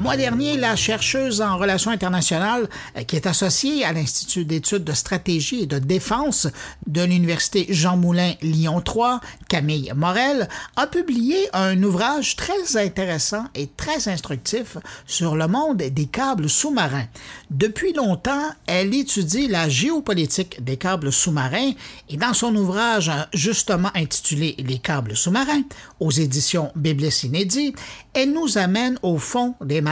Le mois dernier, la chercheuse en relations internationales euh, qui est associée à l'Institut d'études de stratégie et de défense de l'Université Jean Moulin Lyon 3, Camille Morel, a publié un ouvrage très intéressant et très instructif sur le monde des câbles sous-marins. Depuis longtemps, elle étudie la géopolitique des câbles sous-marins et dans son ouvrage justement intitulé Les câbles sous-marins aux éditions Biblis Inédit, elle nous amène au fond des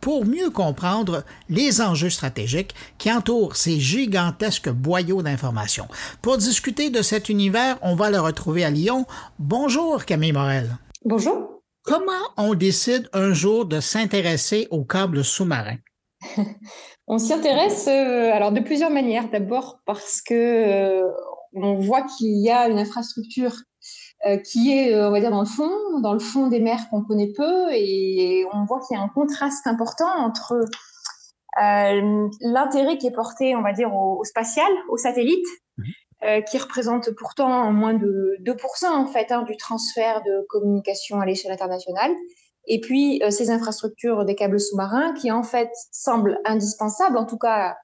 pour mieux comprendre les enjeux stratégiques qui entourent ces gigantesques boyaux d'informations. Pour discuter de cet univers, on va le retrouver à Lyon. Bonjour Camille Morel. Bonjour. Comment on décide un jour de s'intéresser aux câbles sous-marins? on s'y intéresse euh, alors de plusieurs manières. D'abord parce que euh, on voit qu'il y a une infrastructure euh, qui est, euh, on va dire, dans le fond, dans le fond des mers qu'on connaît peu, et on voit qu'il y a un contraste important entre euh, l'intérêt qui est porté, on va dire, au, spatial, au satellite, mhm. qui représente pourtant moins de 2% en fait hein, du transfert de communication à l'échelle internationale, et puis ces infrastructures des câbles sous-marins qui en fait semblent indispensables, en tout cas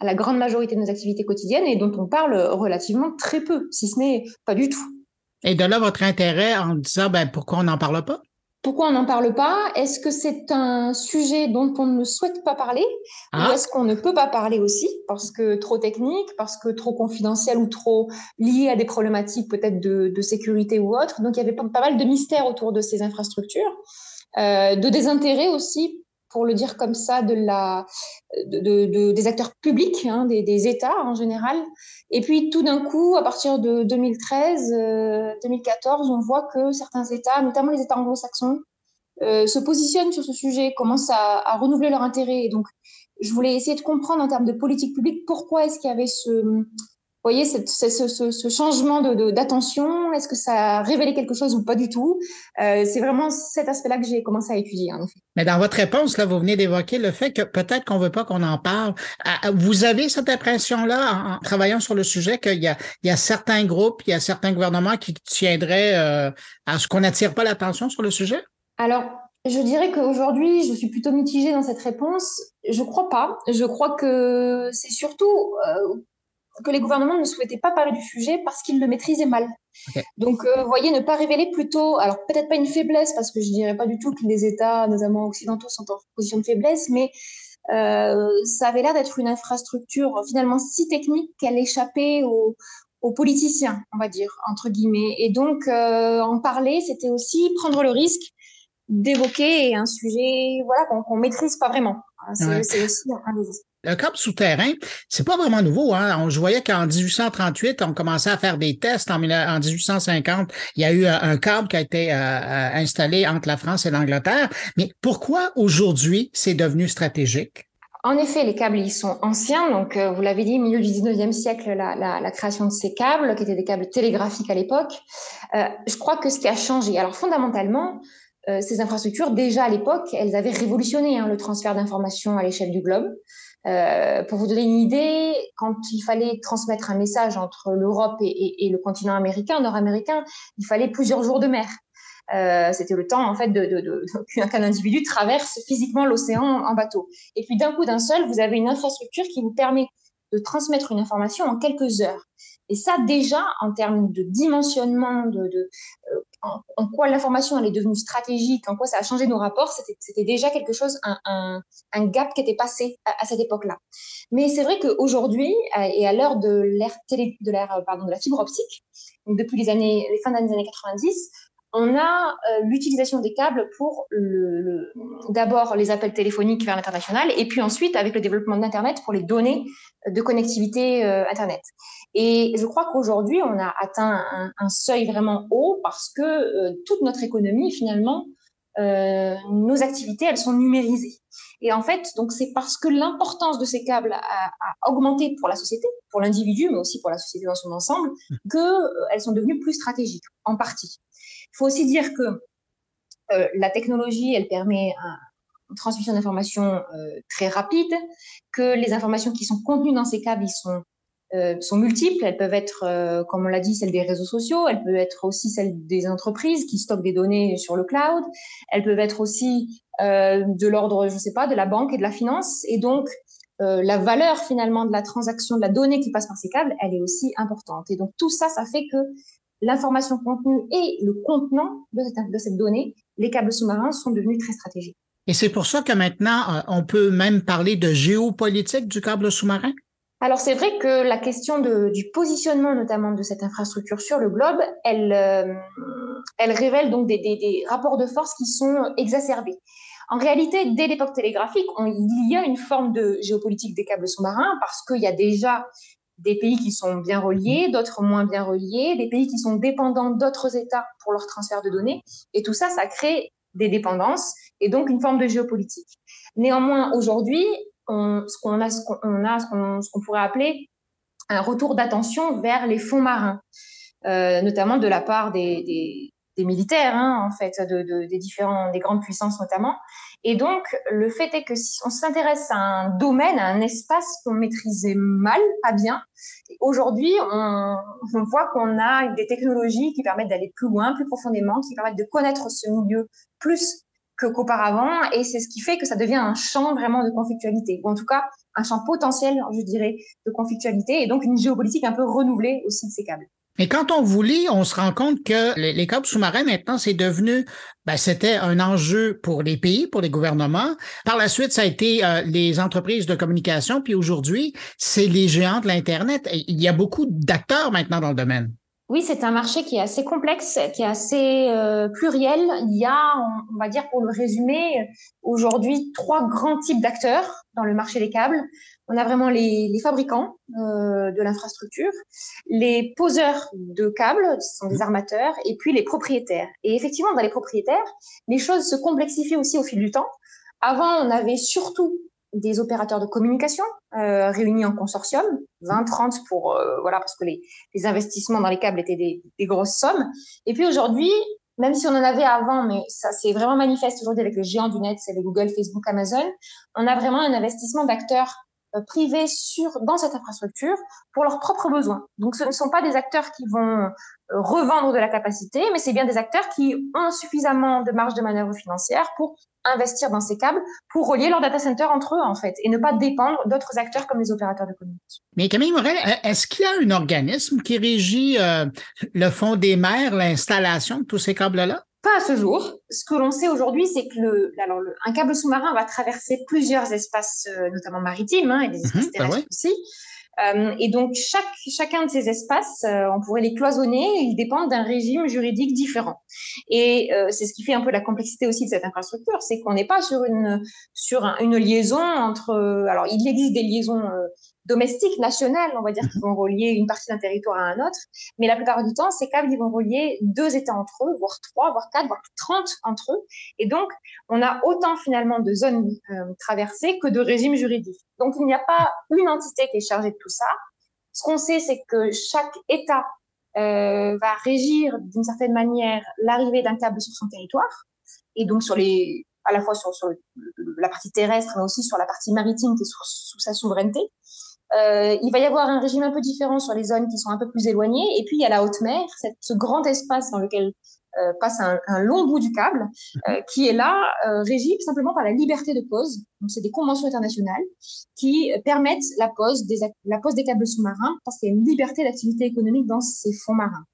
à la grande majorité de nos activités quotidiennes et dont on parle relativement très peu, si ce n'est pas du tout. Et de là votre intérêt en disant ben, pourquoi on n'en parle pas? Pourquoi on n'en parle pas? Est-ce que c'est un sujet dont on ne souhaite pas parler? Ou ah. est-ce qu'on ne peut pas parler aussi parce que trop technique, parce que trop confidentiel ou trop lié à des problématiques peut-être de, sécurité ou autre? Donc il y avait pas, mal de mystères autour de ces infrastructures, euh, de désintérêt aussi pour le dire comme ça, de la, de, des acteurs publics, hein, des, États en général. Et puis tout d'un coup, à partir de 2013, 2014, euh, on voit que certains États, notamment les États anglo-saxons, euh, se positionnent sur ce sujet, commencent à, renouveler leur intérêt. Donc, je voulais essayer de comprendre en termes de politique publique pourquoi est-ce qu'il y avait ce, vous voyez, ce, changement d'attention, est-ce que ça a révélé quelque chose ou pas du tout? Euh, C'est vraiment cet aspect-là que j'ai commencé à étudier, en effet. Mais dans votre réponse, là, vous venez d'évoquer le fait que peut-être qu'on veut pas qu'on en parle. Vous avez cette impression-là, en, travaillant sur le sujet, qu'il y a, il y a certains groupes, il y a certains gouvernements qui tiendraient euh, à ce qu'on n'attire pas l'attention sur le sujet? Alors, je dirais qu'aujourd'hui, je suis plutôt mitigée dans cette réponse. Je crois pas. Je crois que c'est surtout euh, que les gouvernements ne souhaitaient pas parler du sujet parce qu'ils le maîtrisaient mal. Donc, euh, vous voyez, ne pas révéler plutôt, alors peut-être pas une faiblesse, parce que je dirais pas du tout que les États, notamment occidentaux, sont en position de faiblesse, mais euh, ça avait l'air d'être une infrastructure finalement si technique qu'elle échappait aux, politiciens, on va dire, entre guillemets. Et donc, euh, en parler, c'était aussi prendre le risque d'évoquer un sujet voilà, qu'on ne maîtrise pas vraiment. C'est aussi un des le câble souterrain, c'est pas vraiment nouveau. Hein? Je voyais qu'en 1838, on commençait à faire des tests. En, 1850, il y a eu euh, un câble qui a été euh, euh, installé entre la France et l'Angleterre. Mais pourquoi aujourd'hui c'est devenu stratégique? En effet, les câbles, ils sont anciens. Donc, vous l'avez dit, milieu du 19e siècle, la, la, la, création de ces câbles, qui étaient des câbles télégraphiques à l'époque. je crois que ce qui a changé, alors fondamentalement, ces infrastructures, déjà à l'époque, elles avaient révolutionné hein, le transfert d'informations à l'échelle du globe. Euh, pour vous donner une idée, quand il fallait transmettre un message entre l'Europe et, le continent américain, nord-américain, il fallait plusieurs jours de mer. Euh, C'était le temps en fait de qu'un individu traverse physiquement l'océan en bateau. Et puis d'un coup d'un seul, vous avez une infrastructure qui vous permet de transmettre une information en quelques heures. Et ça, déjà, en termes de dimensionnement, de, euh, en, quoi l'information est devenue stratégique, en quoi ça a changé nos rapports, c'était déjà quelque chose, un, gap qui était passé à, cette époque-là. Mais c'est vrai qu'aujourd'hui, euh, et à l'heure de l'ère télé, de l'ère, euh, pardon, de la fibre optique, depuis les années, les fins des années 90, on a euh, l'utilisation des câbles pour le, d'abord les appels téléphoniques vers l'international et puis ensuite avec le développement d'Internet pour les données de connectivité euh, Internet. Et je crois qu'aujourd'hui, on a atteint un, seuil vraiment haut parce que euh, toute notre économie, finalement, nos activités, elles sont numérisées. Et en fait, donc c'est parce que l'importance de ces câbles a, a, augmenté pour la société, pour l'individu, mais aussi pour la société dans son ensemble, mmh. que elles sont devenues plus stratégiques, en partie. Il faut aussi dire que euh, la technologie, elle permet une transmission d'informations euh, très rapide, que les informations qui sont contenues dans ces câbles, ils sont sont multiples. Elles peuvent être, comme on l'a dit, celles des réseaux sociaux. Elles peuvent être aussi celles des entreprises qui stockent des données sur le cloud. Elles peuvent être aussi de l'ordre, je ne sais pas, de la banque et de la finance. Et donc, la valeur finalement de la transaction, de la donnée qui passe par ces câbles, elle est aussi importante. Et donc tout ça, ça fait que l'information contenue et le contenant de cette, de cette donnée, les câbles sous-marins sont devenus très stratégiques. Et c'est pour ça que maintenant, euh, on peut même parler de géopolitique du câble sous-marin? Alors c'est vrai que la question de, du positionnement notamment de cette infrastructure sur le globe, elle, euh, elle révèle donc des, des, des, rapports de force qui sont exacerbés. En réalité, dès l'époque télégraphique, on, il y a une forme de géopolitique des câbles sous-marins parce qu'il y a déjà des pays qui sont bien reliés, d'autres moins bien reliés, des pays qui sont dépendants d'autres États pour leur transfert de données. Et tout ça, ça crée des dépendances et donc une forme de géopolitique. Néanmoins, aujourd'hui, on, ce qu'on a, ce qu'on a, ce qu'on pourrait appeler un retour d'attention vers les fonds marins, euh, notamment de la part des, des, des militaires, hein, en fait, de, de, des différents, des grandes puissances notamment. Et donc, le fait est que si on s'intéresse à un domaine, à un espace qu'on maîtrisait mal, pas bien, aujourd'hui, on, voit qu'on a des technologies qui permettent d'aller plus loin, plus profondément, qui permettent de connaître ce milieu plus qu'auparavant, et c'est ce qui fait que ça devient un champ vraiment de conflictualité, ou en tout cas un champ potentiel, je dirais, de conflictualité, et donc une géopolitique un peu renouvelée aussi de ces câbles. Mais quand on vous lit, on se rend compte que les, les câbles sous-marins, maintenant, c'est devenu, ben, c'était un enjeu pour les pays, pour les gouvernements. Par la suite, ça a été euh, les entreprises de communication, puis aujourd'hui, c'est les géants de l'Internet. Il y a beaucoup d'acteurs maintenant dans le domaine. Oui, c'est un marché qui est assez complexe, qui est assez euh, pluriel. Il y a, on, va dire pour le résumer, aujourd'hui trois grands types d'acteurs dans le marché des câbles. On a vraiment les, fabricants euh, de l'infrastructure, les poseurs de câbles, ce sont des armateurs, et puis les propriétaires. Et effectivement, dans les propriétaires, les choses se complexifient aussi au fil du temps. Avant, on avait surtout des opérateurs de communication euh, réunis en consortium, 20-30 pour euh, voilà parce que les, investissements dans les câbles étaient des, des grosses sommes. Et puis aujourd'hui, même si on en avait avant, mais ça c'est vraiment manifeste aujourd'hui avec les géants du net, c'est les Google, Facebook, Amazon, on a vraiment un investissement d'acteurs privés sur dans cette infrastructure pour leurs propres besoins. Donc ce ne sont pas des acteurs qui vont euh, revendre de la capacité, mais c'est bien des acteurs qui ont suffisamment de marge de manœuvre financière pour investir dans ces câbles, pour relier leurs data centers entre eux, en fait, et ne pas dépendre d'autres acteurs comme les opérateurs de communication. Mais Camille Morel, est-ce qu'il y a un organisme qui régit euh, le fond des mers, l'installation de tous ces câbles-là? Pas à ce jour. Ce que l'on sait aujourd'hui, c'est que le, alors le, un câble sous-marin va traverser plusieurs espaces, euh, notamment maritimes, hein, et des mmh espaces mmh, terrestres bah ouais. aussi. Euh, et donc, chaque, chacun de ces espaces, euh, on pourrait les cloisonner, ils dépendent d'un régime juridique différent. Et euh, c'est ce qui fait un peu la complexité aussi de cette infrastructure, c'est qu'on n'est pas sur une, sur un, une liaison entre... alors, il existe des liaisons domestiques, nationales, on va dire, qui mhm. vont relier une partie d'un territoire à un autre. Mais la plupart du temps, ces câbles, ils vont relier deux États entre eux, voire trois, voire quatre, voire trente entre eux. Et donc, on a autant finalement de zones euh, traversées que de régimes juridiques. Donc, il n'y a pas une entité qui est chargée de tout ça. Ce qu'on sait, c'est que chaque État euh, va régir d'une certaine manière l'arrivée d'un câble sur son territoire. Et donc, sur les, à la fois sur, sur le, la partie terrestre, mais aussi sur la partie maritime qui est sous, sous sa souveraineté. Euh, il va y avoir un régime un peu différent sur les zones qui sont un peu plus éloignées. Et puis, il y a la haute mer, cette, ce grand espace dans lequel euh, passe un, un, long bout du câble, euh, mhm. qui est là, euh, régi simplement par la liberté de pose. Donc, c'est des conventions internationales qui permettent la pose des, la pose des câbles sous-marins parce qu'il y a une liberté d'activité économique dans ces fonds marins.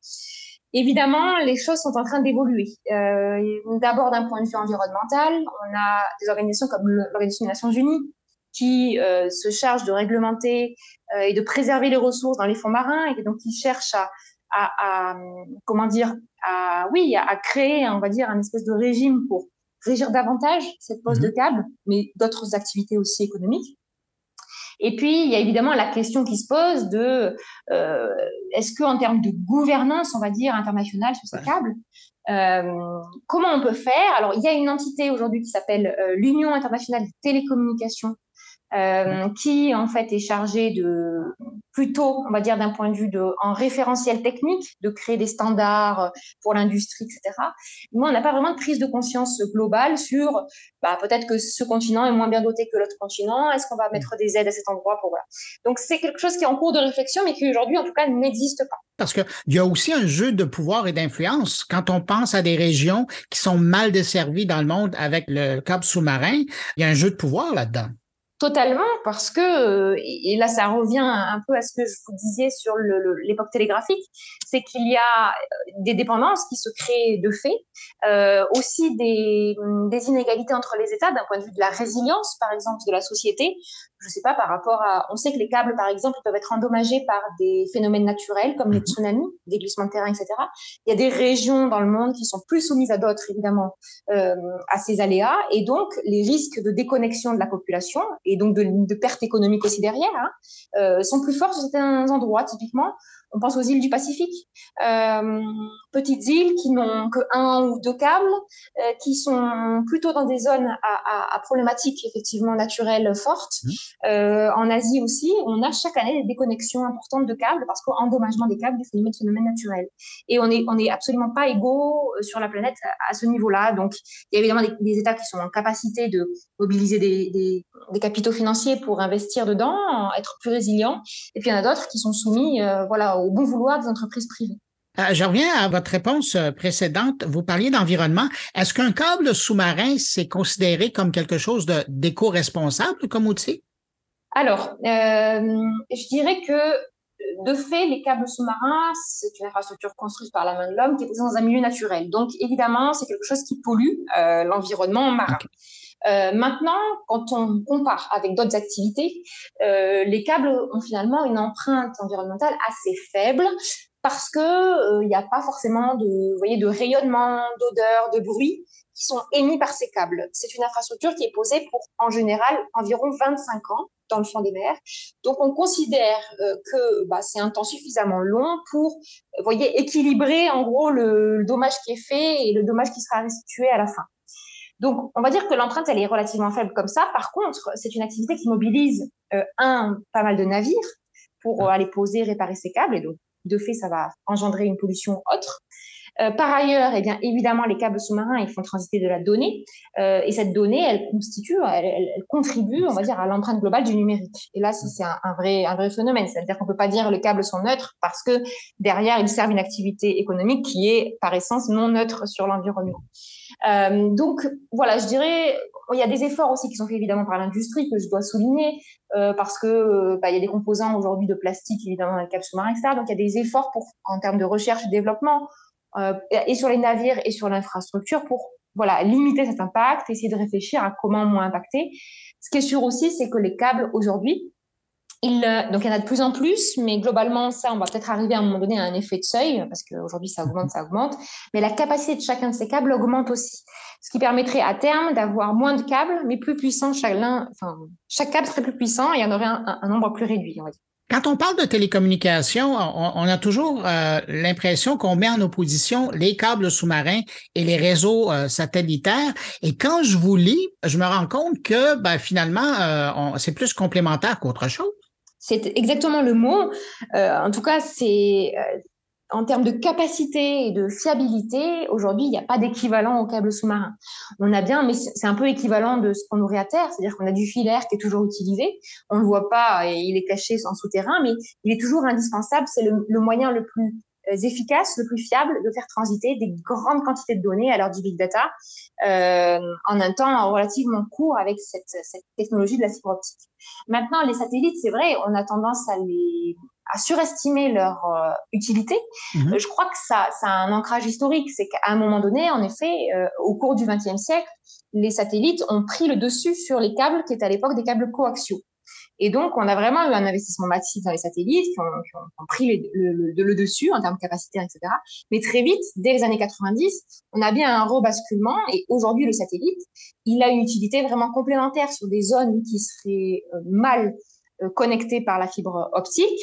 Évidemment, les choses sont en train d'évoluer. Euh, D'abord d'un point de vue environnemental, on a des organisations comme l'Organisation des Nations Unies qui euh, se charge de réglementer euh, et de préserver les ressources dans les fonds marins et donc qui cherche à, à, à comment dire, à oui, à, créer, on va dire, un espèce de régime pour régir davantage cette pose mmh. de câble, mais d'autres activités aussi économiques. Et puis, il y a évidemment la question qui se pose de euh, est-ce que en termes de gouvernance, on va dire internationale sur ces câbles, euh, comment on peut faire? Alors, il y a une entité aujourd'hui qui s'appelle euh, l'Union internationale des télécommunications euh, qui en fait est chargé de plutôt, on va dire d'un point de vue de en référentiel technique, de créer des standards pour l'industrie, etc. Moi, on n'a pas vraiment de prise de conscience globale sur bah, peut-être que ce continent est moins bien doté que l'autre continent. Est-ce qu'on va mettre des aides à cet endroit pour voilà. Donc c'est quelque chose qui est en cours de réflexion, mais qui aujourd'hui en tout cas n'existe pas. Parce qu'il y a aussi un jeu de pouvoir et d'influence. Quand on pense à des régions qui sont mal desservies dans le monde avec le câble sous-marin, il y a un jeu de pouvoir là-dedans. Totalement, parce que, euh, et là ça revient un peu à ce que je vous disais sur l'époque télégraphique, c'est qu'il y a euh, des dépendances qui se créent de fait, euh, aussi des, des, inégalités entre les États d'un point de vue de la résilience, par exemple, de la société. Je ne sais pas, par rapport à... On sait que les câbles, par exemple, peuvent être endommagés par des phénomènes naturels comme les mhm. tsunamis, des glissements de terrain, etc. Il y a des régions dans le monde qui sont plus soumises à d'autres, évidemment, euh, à ces aléas, et donc les risques de déconnexion de la population et donc de, de perte économique aussi derrière, hein, euh, sont plus forts sur certains endroits. Typiquement, on pense aux îles du Pacifique, euh, petites îles qui n'ont que un ou deux câbles, euh, qui sont plutôt dans des zones à, à, à problématiques effectivement naturelles fortes. Mmh. Euh, en Asie aussi, on a chaque année des déconnexions importantes de câbles parce qu'endommagement des câbles des phénomènes naturels. Et on n'est on est absolument pas égaux sur la planète à, ce niveau-là. Donc, il y a évidemment des, des, États qui sont en capacité de mobiliser des, des, des, capitaux financiers pour investir dedans, être plus résilients. Et puis il y en a d'autres qui sont soumis, voilà, au bon vouloir des entreprises privées. Euh, je reviens à votre réponse euh, précédente. Vous parliez d'environnement. Est-ce qu'un câble sous-marin, c'est considéré comme quelque chose d'éco-responsable comme outil? Alors, euh, je dirais que de fait, les câbles sous-marins, c'est une infrastructure construite par la main de l'homme qui est dans un milieu naturel. Donc, évidemment, c'est quelque chose qui pollue l'environnement marin. Euh, maintenant, quand on compare avec d'autres activités, euh, les câbles ont finalement une empreinte environnementale assez faible parce que il euh, n'y a pas forcément de, rayonnement, d'odeur, de bruit qui sont émis par ces câbles. C'est une infrastructure qui est posée pour, en général, environ 25 ans dans le fond des mers. Donc, on considère que bah, c'est un temps suffisamment long pour, équilibrer en gros le, le, dommage qui est fait et le dommage qui sera restitué à la fin. Donc, on va dire que l'empreinte, elle est relativement faible comme ça. Par contre, c'est une activité qui mobilise, euh, un, pas mal de navires pour aller poser, réparer ces câbles. Et donc, de fait, ça va engendrer une pollution autre. Euh, par ailleurs, eh bien, évidemment, les câbles sous-marins, ils font transiter de la donnée. Euh, et cette donnée, elle constitue, elle, elle, contribue, on va dire, à l'empreinte globale du numérique. Et là, c'est un, un, vrai, un vrai phénomène. C'est-à-dire qu'on peut pas dire les câbles sont neutres parce que derrière, ils servent une activité économique qui est, par essence, non neutre sur l'environnement. Euh, donc, voilà, je dirais, il y a des efforts aussi qui sont faits évidemment par l'industrie que je dois souligner euh, parce que euh, bah, il y a des composants aujourd'hui de plastique évidemment dans les câbles sous-marins, etc. Donc, il y a des efforts pour, en termes de recherche et développement et sur les navires et sur l'infrastructure pour voilà limiter cet impact, essayer de réfléchir à comment moins impacter. Ce qui est sûr aussi, c'est que les câbles aujourd'hui, il, donc il y en a de plus en plus, mais globalement, ça, on va peut-être arriver à un moment donné à un effet de seuil, parce qu'aujourd'hui, ça augmente, ça augmente. Mais la capacité de chacun de ces câbles augmente aussi. Ce qui permettrait à terme d'avoir moins de câbles, mais plus puissants. Chaque, enfin, chaque câble serait plus puissant et il y en aurait un, un nombre plus réduit, on va dire. Quand on parle de télécommunications, on, on a toujours euh, l'impression qu'on met en opposition les câbles sous-marins et les réseaux euh, satellitaires. Et quand je vous lis, je me rends compte que ben, finalement, euh, c'est plus complémentaire qu'autre chose. C'est exactement le mot. Euh, en tout cas, c'est euh, en termes de capacité et de fiabilité, aujourd'hui, il n'y a pas d'équivalent au câble sous-marin. On a bien, mais c'est un peu équivalent de ce qu'on aurait à terre, c'est-à-dire qu'on a du filaire qui est toujours utilisé. On ne le voit pas et il est caché en souterrain, mais il est toujours indispensable. C'est le, le, moyen le plus euh, efficace, le plus fiable de faire transiter des grandes quantités de données à l'heure du big data euh, en un temps relativement court avec cette, cette technologie de la fibre optique. Maintenant, les satellites, c'est vrai, on a tendance à les à surestimer leur euh, utilité. Mhm. Euh, je crois que ça, ça a un ancrage historique. C'est qu'à un moment donné, en effet, euh, au cours du XXe siècle, les satellites ont pris le dessus sur les câbles qui étaient à l'époque des câbles coaxiaux. Et donc, on a vraiment eu un investissement massif dans les satellites qui ont, qui ont pris le, le, le, dessus en termes capacitaires, etc. Mais très vite, dès les années 90, on a bien un rebasculement. Et aujourd'hui, le satellite, il a une utilité vraiment complémentaire sur des zones qui seraient euh, mal euh, connectées par la fibre optique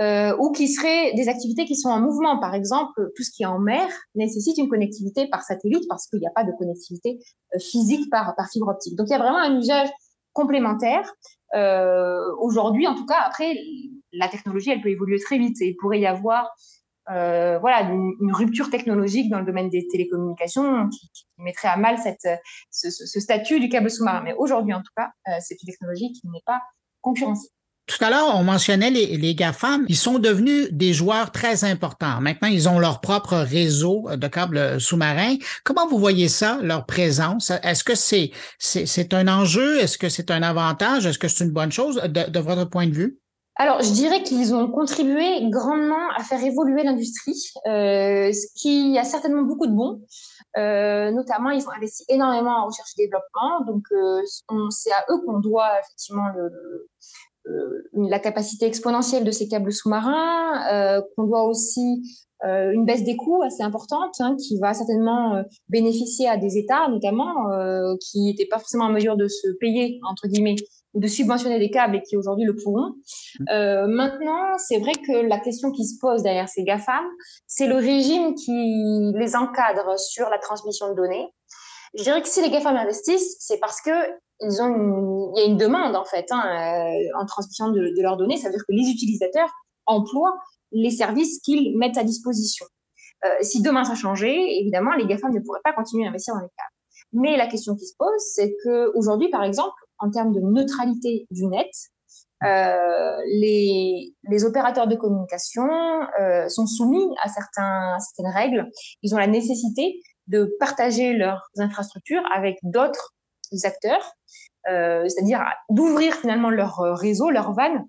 euh, ou qui seraient des activités qui sont en mouvement. Par exemple, tout ce qui est en mer nécessite une connectivité par satellite parce qu'il n'y a pas de connectivité euh, physique par, par fibre optique. Donc, il y a vraiment un usage complémentaire Aujourd'hui, en tout cas, après, la technologie, elle peut évoluer très vite et il pourrait y avoir euh, voilà, une, rupture technologique dans le domaine des télécommunications qui, mettrait à mal cette, ce, statut du câble sous-marin. Mais aujourd'hui, en tout cas, euh, c'est une technologie qui n'est pas concurrentielle. Tout à l'heure, on mentionnait les, les GAFAM. Ils sont devenus des joueurs très importants. Maintenant, ils ont leur propre réseau de câbles sous-marins. Comment vous voyez ça, leur présence? Est-ce que c'est, c'est, un enjeu? Est-ce que c'est un avantage? Est-ce que c'est une bonne chose de votre point de vue? Alors, je dirais qu'ils ont contribué grandement à faire évoluer l'industrie, euh, ce qui a certainement beaucoup de bon. Euh, notamment, ils ont investi énormément en recherche et développement, donc euh, c'est à eux qu'on doit effectivement le, la capacité exponentielle de ces câbles sous-marins, qu'on doit aussi une baisse des coûts assez importante, hein, qui va certainement bénéficier à des États, notamment, qui n'étaient pas forcément en mesure de se payer, entre guillemets, ou de subventionner des câbles et qui aujourd'hui le pourront. Mmh. Euh, maintenant, c'est vrai que la question qui se pose derrière ces GAFAM, c'est le régime qui les encadre sur la transmission de données. Je dirais que si les GAFAM investissent, c'est parce que ils ont il y a une demande en fait hein, euh, en transmission de, leurs données. Ça veut dire que les utilisateurs emploient les services qu'ils mettent à disposition. Euh, si demain ça changeait, évidemment, les GAFAM ne pourraient pas continuer à investir dans les câbles. Mais la question qui se pose, c'est que aujourd'hui, par exemple, en termes de neutralité du net, euh, les, opérateurs de communication sont soumis à, certains, certaines règles. Ils ont la nécessité de partager leurs infrastructures avec d'autres acteurs, euh, c'est-à-dire d'ouvrir finalement leur réseau, leur van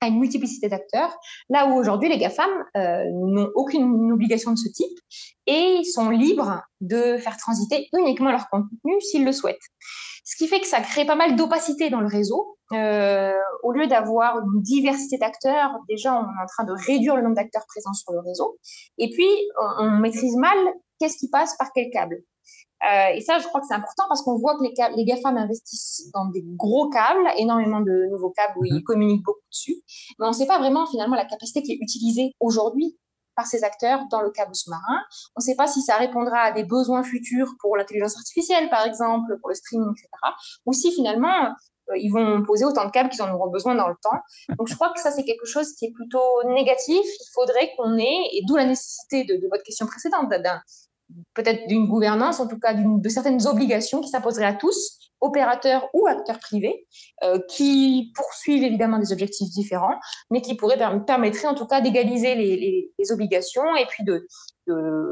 à une multiplicité d'acteurs, là où aujourd'hui les GAFAM euh, n'ont aucune obligation de ce type et sont libres de faire transiter uniquement leur contenu s'ils le souhaitent. Ce qui fait que ça crée pas mal d'opacité dans le réseau. Euh, au lieu d'avoir une diversité d'acteurs, déjà on est en train de réduire le nombre d'acteurs présents sur le réseau. Et puis on, on maîtrise mal qu'est-ce qui passe par quel câble. Euh, et ça, je crois que c'est important parce qu'on voit que les, les GAFAM investissent dans des gros câbles, énormément de nouveaux câbles où ils mhm. communiquent beaucoup dessus. Mais on ne sait pas vraiment finalement la capacité qui est utilisée aujourd'hui par ces acteurs dans le câble sous-marin. On ne sait pas si ça répondra à des besoins futurs pour l'intelligence artificielle, par exemple, pour le streaming, etc. Ou si finalement, euh, ils vont poser autant de câbles qu'ils en auront besoin dans le temps. Donc je crois que ça, c'est quelque chose qui est plutôt négatif. Il faudrait qu'on ait, et d'où la nécessité de, de votre question précédente, d'un peut-être d'une gouvernance, en tout cas de certaines obligations qui s'imposeraient à tous, opérateurs ou acteurs privés, euh, qui poursuivent évidemment des objectifs différents, mais qui pourraient permettre en tout cas d'égaliser les, obligations et puis de,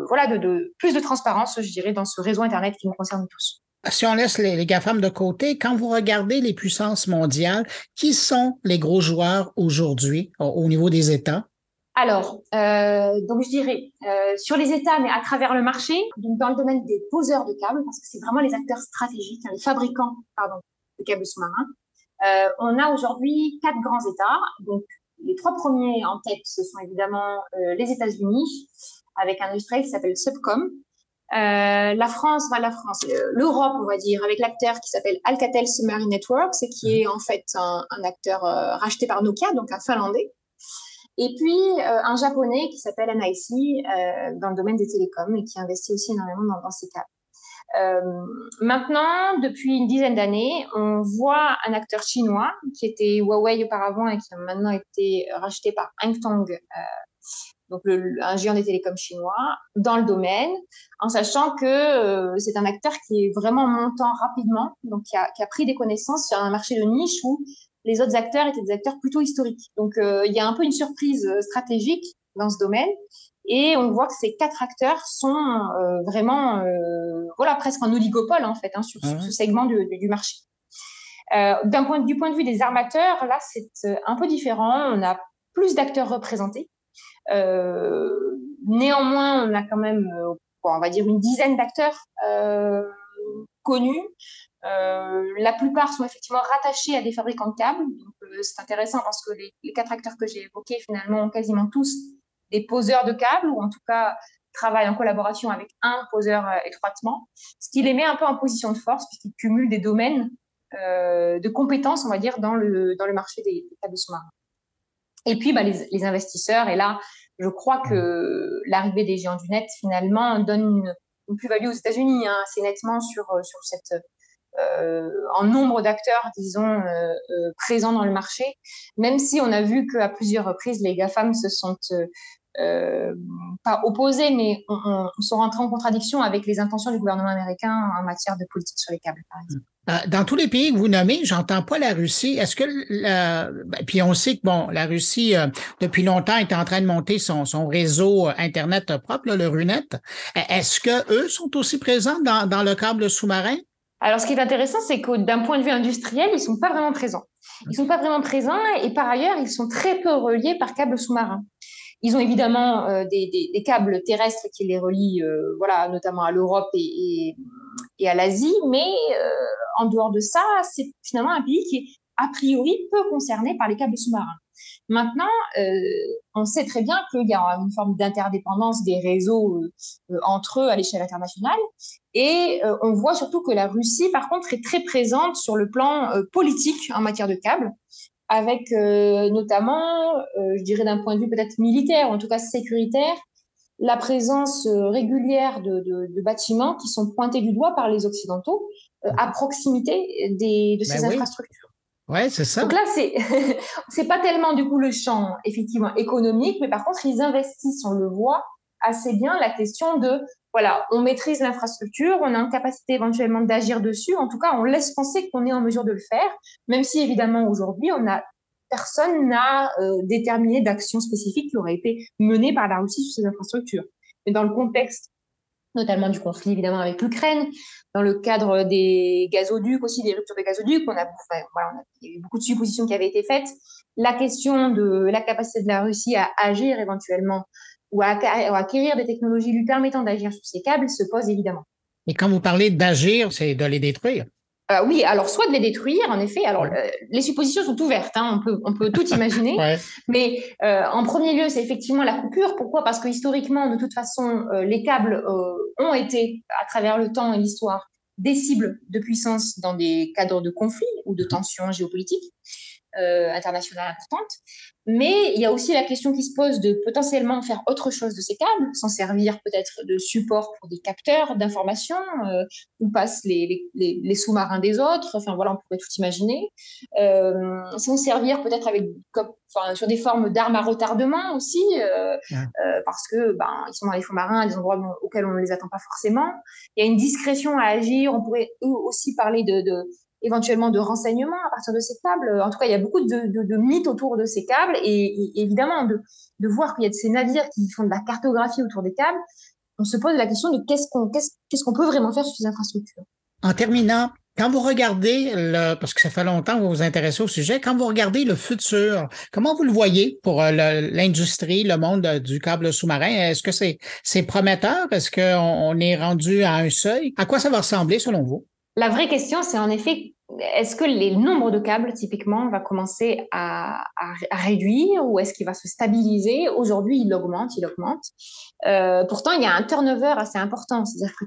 voilà de, plus de transparence, je dirais, dans ce réseau Internet qui nous concerne tous. Si on laisse les, les GAFAM de côté, quand vous regardez les puissances mondiales, qui sont les gros joueurs aujourd'hui au niveau des États? Alors, euh, donc je dirais euh, sur les États, mais à travers le marché, donc dans le domaine des poseurs de câbles, parce que c'est vraiment les acteurs stratégiques, hein, les fabricants, pardon, de câbles sous-marins. Euh, on a aujourd'hui quatre grands États. Donc, les trois premiers en tête, ce sont évidemment les États-Unis, avec un industriel qui s'appelle Subcom. La France, enfin la France, l'Europe, on va dire, avec l'acteur qui s'appelle Alcatel Submarine Networks et qui est en fait un, un acteur racheté par Nokia, donc un Finlandais. Et puis, euh, un japonais qui s'appelle NIC euh, dans le domaine des télécoms et qui investit aussi énormément dans, dans ces cas. Euh, maintenant, depuis une dizaine d'années, on voit un acteur chinois qui était Huawei auparavant et qui a maintenant été racheté par Hangtong, euh, donc un géant des télécoms chinois, dans le domaine, en sachant que c'est un acteur qui est vraiment montant rapidement, donc qui a, qui a, pris des connaissances sur un marché de niche où les autres acteurs étaient des acteurs plutôt historiques. Donc, euh, il y a un peu une surprise euh, stratégique dans ce domaine. Et on voit que ces quatre acteurs sont euh, vraiment, voilà, presque en oligopole en fait hein, sur, ah ce segment du, marché. D'un point, du point de vue des armateurs, là, c'est un peu différent. On a plus d'acteurs représentés. néanmoins, on a quand même, on va dire, une dizaine d'acteurs connus. Euh, la plupart sont effectivement rattachés à des fabricants de câbles. Donc, euh, c'est intéressant parce que les, quatre acteurs que j'ai évoqués, finalement, ont quasiment tous des poseurs de câbles ou en tout cas travaillent en collaboration avec un poseur euh, étroitement, ce qui les met un peu en position de force puisqu'ils cumulent des domaines de compétences, on va dire, dans le, dans le marché des, câbles sous-marins. Et puis, bah, les, investisseurs, et là, je crois que l'arrivée des géants du net, finalement, donne une, une plus-value aux États-Unis, hein, assez nettement sur, sur cette en nombre d'acteurs, disons, présents dans le marché, même si on a vu qu'à plusieurs reprises, les GAFAM se sont euh, pas opposés, mais on, sont rentrés en contradiction avec les intentions du gouvernement américain en matière de politique sur les câbles, par exemple. Euh, dans tous les pays que vous nommez, j'entends pas la Russie. Est-ce que, ben, puis on sait que bon, la Russie euh, depuis longtemps est en train de monter son, réseau internet propre, le Runet. Est-ce que eux sont aussi présents dans le câble sous-marin? Alors, ce qui est intéressant, c'est que d'un point de vue industriel, ils sont pas vraiment présents. Ils sont pas vraiment présents et par ailleurs, ils sont très peu reliés par câble sous-marin. Ils ont évidemment euh, des, câbles terrestres qui les relient, euh, voilà, notamment à l'Europe et, à l'Asie, mais euh, en dehors de ça, c'est finalement un pays qui est a priori peu concerné par les câbles sous-marins. Maintenant, on sait très bien qu'il y a une forme d'interdépendance des réseaux entre eux à l'échelle internationale, et on voit surtout que la Russie, par contre, est très présente sur le plan politique en matière de câbles avec euh, notamment, euh, je dirais d'un point de vue peut-être militaire, ou en tout cas sécuritaire, la présence euh, régulière de, de, de, bâtiments qui sont pointés du doigt par les Occidentaux à proximité des, de ces ben infrastructures. Ouais, c'est ça. Donc là, c'est c'est pas tellement du coup le champ effectivement économique, mais par contre, ils investissent, on le voit assez bien, la question de voilà, on maîtrise l'infrastructure, on a une capacité éventuellement d'agir dessus. En tout cas, on laisse penser qu'on est en mesure de le faire, même si évidemment aujourd'hui, on a personne n'a euh, déterminé d'action spécifique qui aurait été menée par la Russie sur ces infrastructures. Mais dans le contexte notamment du conflit évidemment avec l'Ukraine, dans le cadre des gazoducs aussi, des ruptures des gazoducs, on a, il y a eu beaucoup de suppositions qui avaient été faites. La question de la capacité de la Russie à agir éventuellement ou à, acquérir des technologies lui permettant d'agir sur ces câbles se pose évidemment. Et quand vous parlez d'agir, c'est de les détruire. Euh, oui, alors soit de les détruire, en effet. Alors les suppositions sont ouvertes, hein, on peut on peut tout imaginer. ouais. Mais euh, en premier lieu, c'est effectivement la coupure. Pourquoi? Parce que historiquement, de toute façon, euh, les câbles euh, ont été, à travers le temps et l'histoire, des cibles de puissance dans des cadres de conflit ou de tensions géopolitiques euh, internationales importantes. Mais il y a aussi la question qui se pose de potentiellement faire autre chose de ces câbles, s'en servir peut-être de support pour des capteurs d'information, euh, où passent les, les, les sous-marins des autres. Enfin voilà, on pourrait tout imaginer. Euh, s'en servir peut-être avec, enfin, sur des formes d'armes à retardement aussi, euh, ouais. euh, parce que ben ils sont dans les fonds marins, à des endroits auxquels on ne les attend pas forcément. Il y a une discrétion à agir. On pourrait aussi parler de, de éventuellement de renseignements à partir de ces câbles. En tout cas, il y a beaucoup de, mythes autour de ces câbles et, évidemment de, voir qu'il y a de ces navires qui font de la cartographie autour des câbles. On se pose la question de qu'est-ce qu'on peut vraiment faire sur ces infrastructures. En terminant, quand vous regardez, le, parce que ça fait longtemps que vous vous intéressez au sujet, quand vous regardez le futur, comment vous le voyez pour euh, l'industrie, le, monde du câble sous-marin? Est-ce que c'est prometteur? Est-ce qu'on on est rendu à un seuil? À quoi ça va ressembler selon vous? La vraie question, c'est en effet, est-ce que le nombre de câbles, typiquement, va commencer à, réduire ou est-ce qu'il va se stabiliser? Aujourd'hui, il augmente, il augmente. Euh, pourtant, il y a un turnover assez important. C'est-à-dire que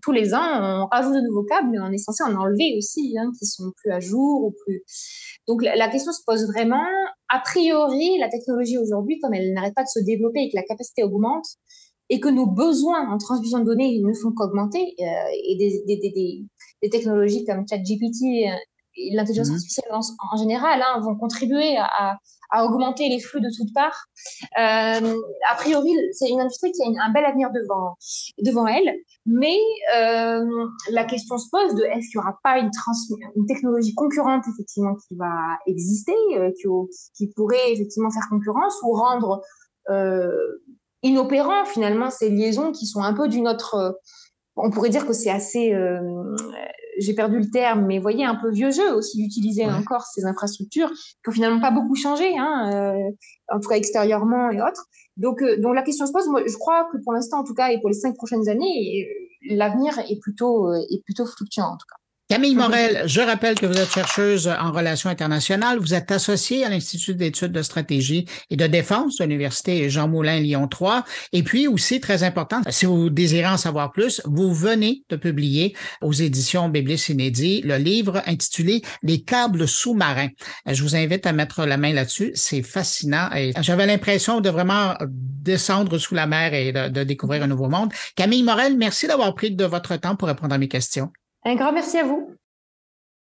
tous les ans, on rajoute de nouveaux câbles, mais on est censé en enlever aussi, hein, qui sont plus à jour ou plus. Donc, la, question se pose vraiment. A priori, la technologie aujourd'hui, comme elle n'arrête pas de se développer et que la capacité augmente, et que nos besoins en transmission de données ne font qu'augmenter, euh, et des, des, technologies comme ChatGPT et l'intelligence mmh. artificielle en, en général hein, vont contribuer à, à, augmenter les flux de toutes parts. Euh, a priori, c'est une industrie qui a un bel avenir devant, devant elle, mais euh, la question se pose de est-ce qu'il n'y aura pas une, une technologie concurrente effectivement qui va exister, euh, qui, qui pourrait effectivement faire concurrence ou rendre euh, inopérant finalement ces liaisons qui sont un peu d'une autre euh, on pourrait dire que c'est assez euh, j'ai perdu le terme mais voyez un peu vieux jeu aussi d'utiliser ouais. encore ces infrastructures qui ont finalement pas beaucoup changé hein, euh, en tout cas extérieurement et autres. Donc euh, donc la question se pose. Moi je crois que pour l'instant en tout cas et pour les cinq prochaines années l'avenir est plutôt euh, est plutôt fluctuant en tout cas Camille Morel, je rappelle que vous êtes chercheuse en relations internationales. Vous êtes associée à l'Institut d'études de stratégie et de défense de l'Université Jean Moulin Lyon 3. Et puis aussi, très important, si vous désirez en savoir plus, vous venez de publier aux éditions Biblis Inédit le livre intitulé Les câbles sous-marins. Je vous invite à mettre la main là-dessus. C'est fascinant j'avais l'impression de vraiment descendre sous la mer et de découvrir un nouveau monde. Camille Morel, merci d'avoir pris de votre temps pour répondre à mes questions. Un grand merci à vous.